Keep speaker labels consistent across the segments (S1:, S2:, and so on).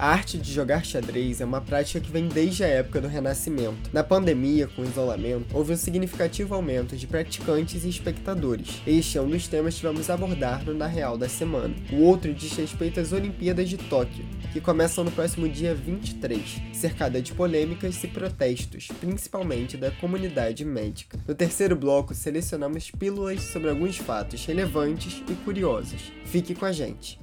S1: A arte de jogar xadrez é uma prática que vem desde a época do Renascimento. Na pandemia, com o isolamento, houve um significativo aumento de praticantes e espectadores. Este é um dos temas que vamos abordar no Na Real da semana. O outro diz respeito às Olimpíadas de Tóquio, que começam no próximo dia 23, cercada de polêmicas e protestos, principalmente da comunidade médica. No terceiro bloco, selecionamos pílulas sobre alguns fatos relevantes e curiosos. Fique com a gente!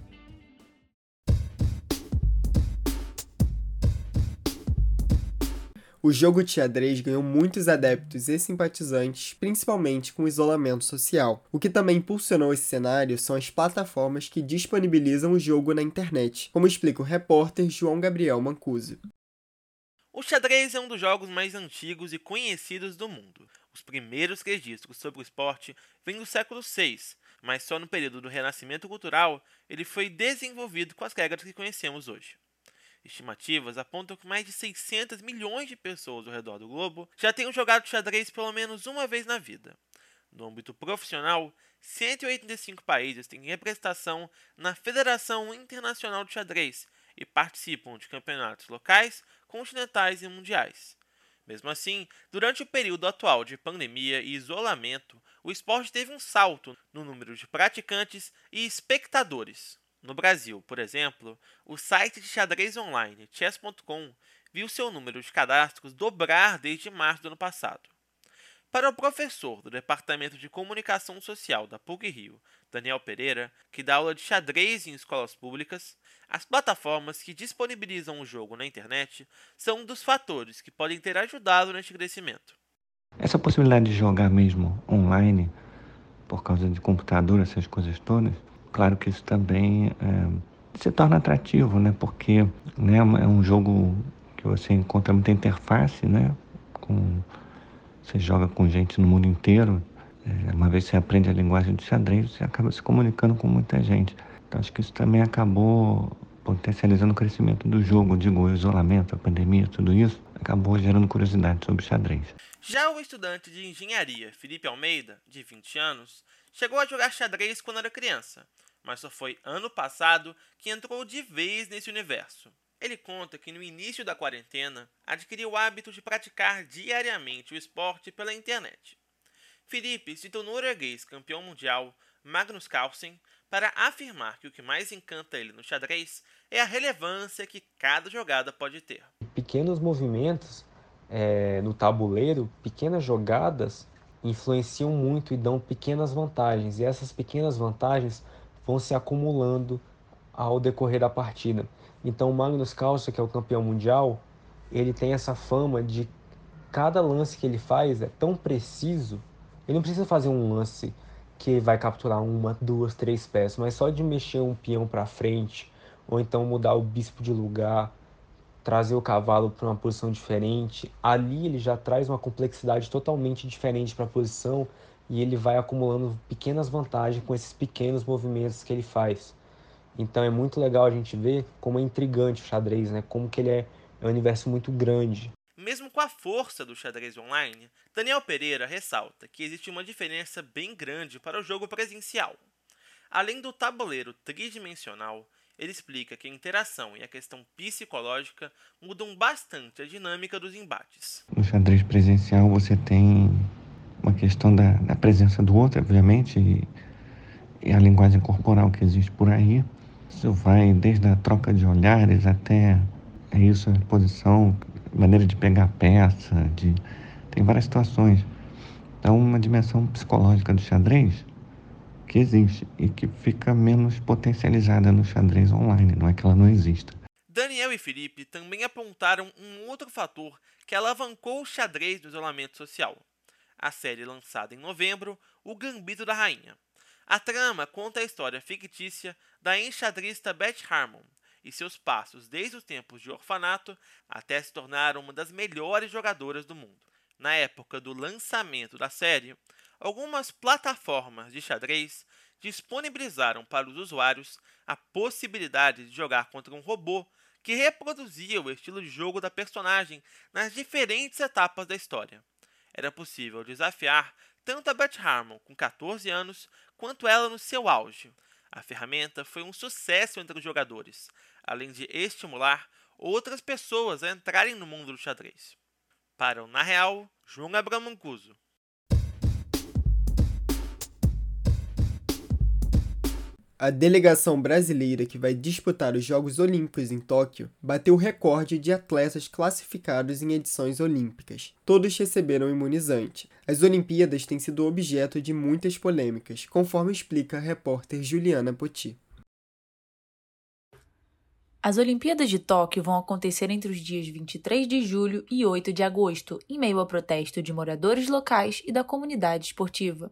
S1: O jogo de xadrez ganhou muitos adeptos e simpatizantes, principalmente com o isolamento social. O que também impulsionou esse cenário são as plataformas que disponibilizam o jogo na internet, como explica o repórter João Gabriel Mancuso.
S2: O xadrez é um dos jogos mais antigos e conhecidos do mundo. Os primeiros registros sobre o esporte vêm do século VI, mas só no período do Renascimento Cultural ele foi desenvolvido com as regras que conhecemos hoje. Estimativas apontam que mais de 600 milhões de pessoas ao redor do globo já tenham jogado xadrez pelo menos uma vez na vida. No âmbito profissional, 185 países têm representação na Federação Internacional de Xadrez e participam de campeonatos locais, continentais e mundiais. Mesmo assim, durante o período atual de pandemia e isolamento, o esporte teve um salto no número de praticantes e espectadores. No Brasil, por exemplo, o site de xadrez online chess.com viu seu número de cadastros dobrar desde março do ano passado. Para o professor do Departamento de Comunicação Social da PUC Rio, Daniel Pereira, que dá aula de xadrez em escolas públicas, as plataformas que disponibilizam o jogo na internet são um dos fatores que podem ter ajudado neste crescimento.
S3: Essa possibilidade de jogar mesmo online, por causa de computador, essas coisas todas, Claro que isso também é, se torna atrativo, né? Porque né, é um jogo que você encontra muita interface, né? Com, você joga com gente no mundo inteiro. É, uma vez você aprende a linguagem do xadrez, você acaba se comunicando com muita gente. Então acho que isso também acabou potencializando o crescimento do jogo, digo, o isolamento, a pandemia, tudo isso, acabou gerando curiosidade sobre xadrez.
S2: Já o estudante de engenharia Felipe Almeida, de 20 anos, chegou a jogar xadrez quando era criança, mas só foi ano passado que entrou de vez nesse universo. Ele conta que no início da quarentena adquiriu o hábito de praticar diariamente o esporte pela internet. Felipe citou o norueguês campeão mundial Magnus Carlsen para afirmar que o que mais encanta ele no xadrez é a relevância que cada jogada pode ter.
S4: Pequenos movimentos é, no tabuleiro, pequenas jogadas influenciam muito e dão pequenas vantagens, e essas pequenas vantagens vão se acumulando ao decorrer da partida. Então, Magnus Carlsen, que é o campeão mundial, ele tem essa fama de cada lance que ele faz é tão preciso. Ele não precisa fazer um lance que vai capturar uma, duas, três peças, mas só de mexer um peão para frente, ou então mudar o bispo de lugar, trazer o cavalo para uma posição diferente. Ali ele já traz uma complexidade totalmente diferente para a posição e ele vai acumulando pequenas vantagens com esses pequenos movimentos que ele faz. Então é muito legal a gente ver como é intrigante o xadrez, né? Como que ele é, é um universo muito grande.
S2: Mesmo com a força do xadrez online, Daniel Pereira ressalta que existe uma diferença bem grande para o jogo presencial. Além do tabuleiro tridimensional, ele explica que a interação e a questão psicológica mudam bastante a dinâmica dos embates.
S3: No xadrez presencial você tem uma questão da, da presença do outro, obviamente, e, e, a linguagem corporal que existe por aí. Isso vai desde a troca de olhares até é isso, a posição, maneira de pegar a peça, de, tem várias situações. Então, uma dimensão psicológica do xadrez que existe e que fica menos potencializada no xadrez online, não é que ela não exista.
S2: Daniel e Felipe também apontaram um outro fator que alavancou o xadrez no isolamento social, a série lançada em novembro, O Gambito da Rainha. A trama conta a história fictícia da enxadrista Beth Harmon e seus passos desde os tempos de orfanato até se tornar uma das melhores jogadoras do mundo. Na época do lançamento da série, algumas plataformas de xadrez disponibilizaram para os usuários a possibilidade de jogar contra um robô que reproduzia o estilo de jogo da personagem nas diferentes etapas da história. Era possível desafiar tanto a Beth Harmon com 14 anos quanto ela no seu auge. A ferramenta foi um sucesso entre os jogadores, além de estimular outras pessoas a entrarem no mundo do xadrez. Para o Na Real, João Abrão
S1: A delegação brasileira que vai disputar os Jogos Olímpicos em Tóquio bateu o recorde de atletas classificados em edições olímpicas. Todos receberam imunizante. As Olimpíadas têm sido objeto de muitas polêmicas, conforme explica a repórter Juliana Poti.
S5: As Olimpíadas de Tóquio vão acontecer entre os dias 23 de julho e 8 de agosto, em meio ao protesto de moradores locais e da comunidade esportiva.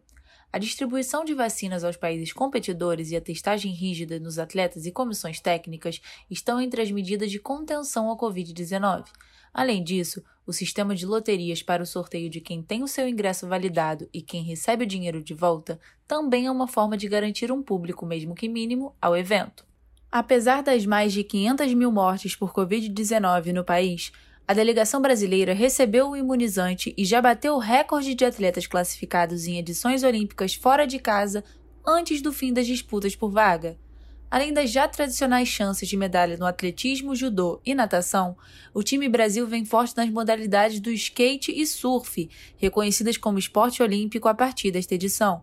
S5: A distribuição de vacinas aos países competidores e a testagem rígida nos atletas e comissões técnicas estão entre as medidas de contenção ao Covid-19. Além disso, o sistema de loterias para o sorteio de quem tem o seu ingresso validado e quem recebe o dinheiro de volta também é uma forma de garantir um público, mesmo que mínimo, ao evento. Apesar das mais de 500 mil mortes por Covid-19 no país, a delegação brasileira recebeu o imunizante e já bateu o recorde de atletas classificados em edições olímpicas fora de casa antes do fim das disputas por vaga. Além das já tradicionais chances de medalha no atletismo, judô e natação, o time Brasil vem forte nas modalidades do skate e surf, reconhecidas como esporte olímpico a partir desta edição.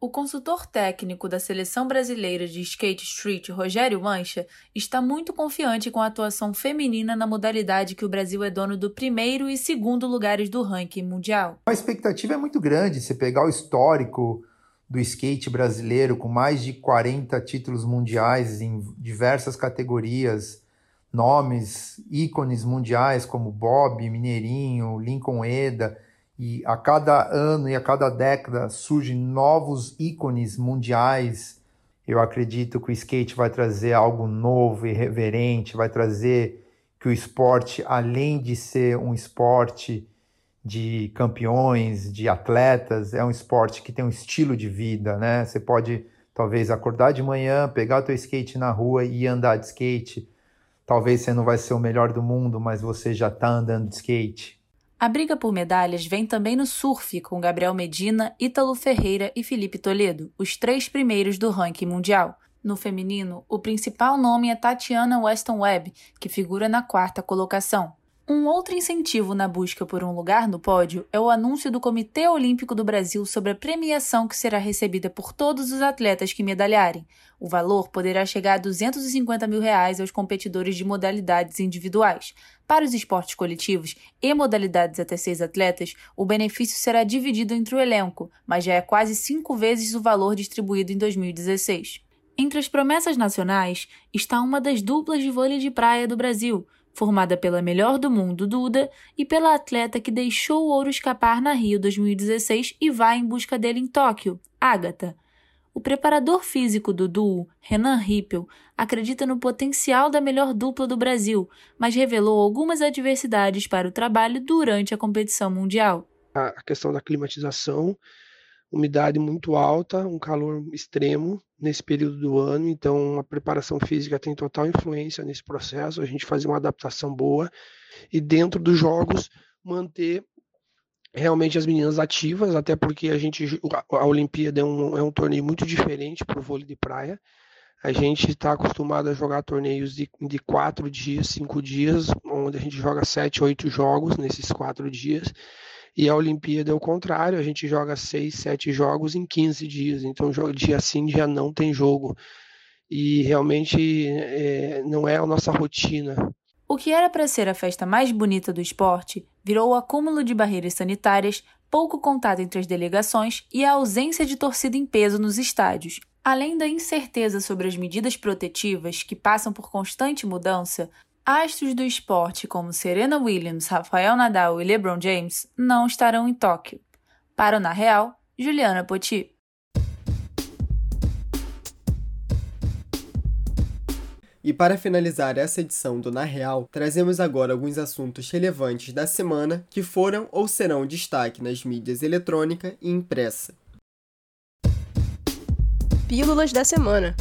S5: O consultor técnico da seleção brasileira de skate street, Rogério Mancha, está muito confiante com a atuação feminina na modalidade que o Brasil é dono do primeiro e segundo lugares do ranking mundial.
S6: A expectativa é muito grande. Se pegar o histórico do skate brasileiro, com mais de 40 títulos mundiais em diversas categorias, nomes, ícones mundiais como Bob, Mineirinho, Lincoln Eda e a cada ano e a cada década surgem novos ícones mundiais. Eu acredito que o skate vai trazer algo novo e reverente, vai trazer que o esporte, além de ser um esporte de campeões, de atletas, é um esporte que tem um estilo de vida, né? Você pode talvez acordar de manhã, pegar o teu skate na rua e andar de skate. Talvez você não vai ser o melhor do mundo, mas você já está andando de skate.
S5: A briga por medalhas vem também no surf, com Gabriel Medina, Ítalo Ferreira e Felipe Toledo, os três primeiros do ranking mundial. No feminino, o principal nome é Tatiana Weston Webb, que figura na quarta colocação. Um outro incentivo na busca por um lugar no pódio é o anúncio do Comitê Olímpico do Brasil sobre a premiação que será recebida por todos os atletas que medalharem. O valor poderá chegar a 250 mil reais aos competidores de modalidades individuais. Para os esportes coletivos e modalidades até seis atletas, o benefício será dividido entre o elenco, mas já é quase cinco vezes o valor distribuído em 2016. Entre as promessas nacionais está uma das duplas de vôlei de praia do Brasil, formada pela melhor do mundo Duda e pela atleta que deixou o ouro escapar na Rio 2016 e vai em busca dele em Tóquio, Agatha. O preparador físico do duo, Renan Rippel, acredita no potencial da melhor dupla do Brasil, mas revelou algumas adversidades para o trabalho durante a competição mundial.
S7: A questão da climatização umidade muito alta, um calor extremo nesse período do ano, então a preparação física tem total influência nesse processo, a gente fazer uma adaptação boa e dentro dos jogos manter realmente as meninas ativas, até porque a gente a Olimpíada é um, é um torneio muito diferente para o vôlei de praia. A gente está acostumado a jogar torneios de, de quatro dias, cinco dias, onde a gente joga sete, oito jogos nesses quatro dias. E a Olimpíada é o contrário, a gente joga seis, sete jogos em 15 dias. Então, dia sim, dia não tem jogo. E realmente é, não é a nossa rotina.
S5: O que era para ser a festa mais bonita do esporte virou o acúmulo de barreiras sanitárias, pouco contato entre as delegações e a ausência de torcida em peso nos estádios. Além da incerteza sobre as medidas protetivas, que passam por constante mudança, Astros do esporte como Serena Williams, Rafael Nadal e LeBron James não estarão em Tóquio. Para o Na Real, Juliana Poti.
S1: E para finalizar essa edição do Na Real, trazemos agora alguns assuntos relevantes da semana que foram ou serão destaque nas mídias eletrônica e impressa.
S8: Pílulas da semana.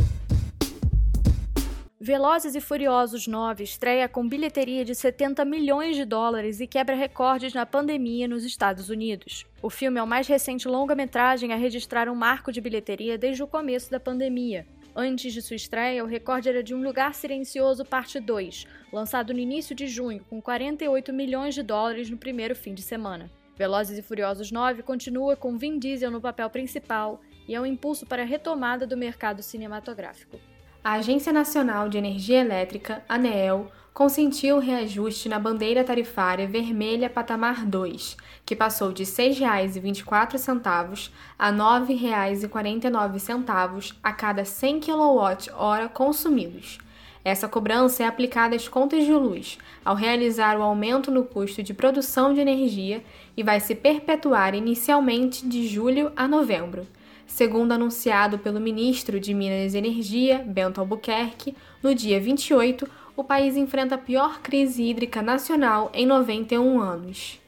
S8: Velozes e Furiosos 9 estreia com bilheteria de 70 milhões de dólares e quebra recordes na pandemia nos Estados Unidos. O filme é o mais recente longa-metragem a registrar um marco de bilheteria desde o começo da pandemia. Antes de sua estreia, o recorde era de Um Lugar Silencioso Parte 2, lançado no início de junho, com 48 milhões de dólares no primeiro fim de semana. Velozes e Furiosos 9 continua com Vin Diesel no papel principal e é um impulso para a retomada do mercado cinematográfico.
S9: A Agência Nacional de Energia Elétrica, ANEEL, consentiu o reajuste na bandeira tarifária vermelha patamar 2, que passou de R$ 6,24 a R$ 9,49 a cada 100 kWh consumidos. Essa cobrança é aplicada às contas de luz, ao realizar o aumento no custo de produção de energia e vai se perpetuar inicialmente de julho a novembro. Segundo anunciado pelo ministro de Minas e Energia, Bento Albuquerque, no dia 28, o país enfrenta a pior crise hídrica nacional em 91 anos.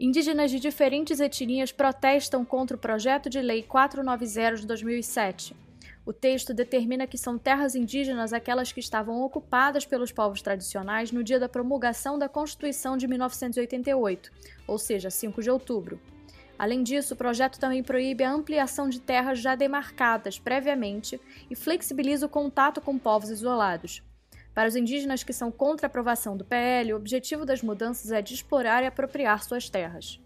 S8: Indígenas de diferentes etnias protestam contra o projeto de lei 490 de 2007. O texto determina que são terras indígenas aquelas que estavam ocupadas pelos povos tradicionais no dia da promulgação da Constituição de 1988, ou seja, 5 de outubro. Além disso, o projeto também proíbe a ampliação de terras já demarcadas previamente e flexibiliza o contato com povos isolados. Para os indígenas que são contra a aprovação do PL, o objetivo das mudanças é de explorar e apropriar suas terras.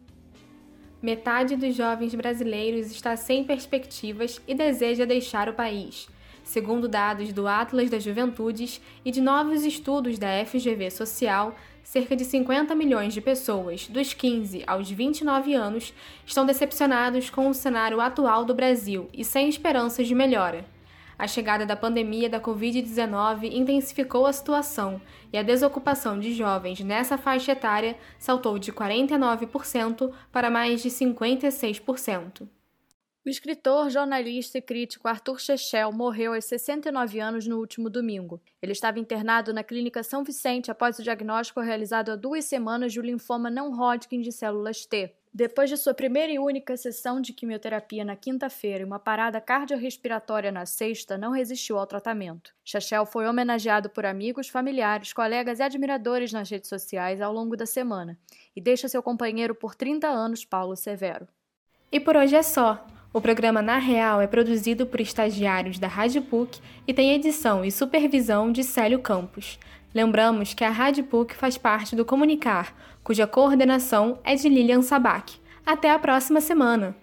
S9: Metade dos jovens brasileiros está sem perspectivas e deseja deixar o país. Segundo dados do Atlas das Juventudes e de novos estudos da FGV Social, cerca de 50 milhões de pessoas, dos 15 aos 29 anos, estão decepcionados com o cenário atual do Brasil e sem esperanças de melhora. A chegada da pandemia da Covid-19 intensificou a situação e a desocupação de jovens nessa faixa etária saltou de 49% para mais de 56%.
S8: O escritor, jornalista e crítico Arthur Chechel morreu aos 69 anos no último domingo. Ele estava internado na Clínica São Vicente após o diagnóstico realizado há duas semanas de linfoma não Hodgkin de células T. Depois de sua primeira e única sessão de quimioterapia na quinta-feira e uma parada cardiorrespiratória na sexta, não resistiu ao tratamento. Chechel foi homenageado por amigos, familiares, colegas e admiradores nas redes sociais ao longo da semana e deixa seu companheiro por 30 anos, Paulo Severo.
S9: E por hoje é só. O programa Na Real é produzido por estagiários da Rádio PUC e tem edição e supervisão de Célio Campos. Lembramos que a Rádio PUC faz parte do Comunicar, cuja coordenação é de Lilian Sabac. Até a próxima semana!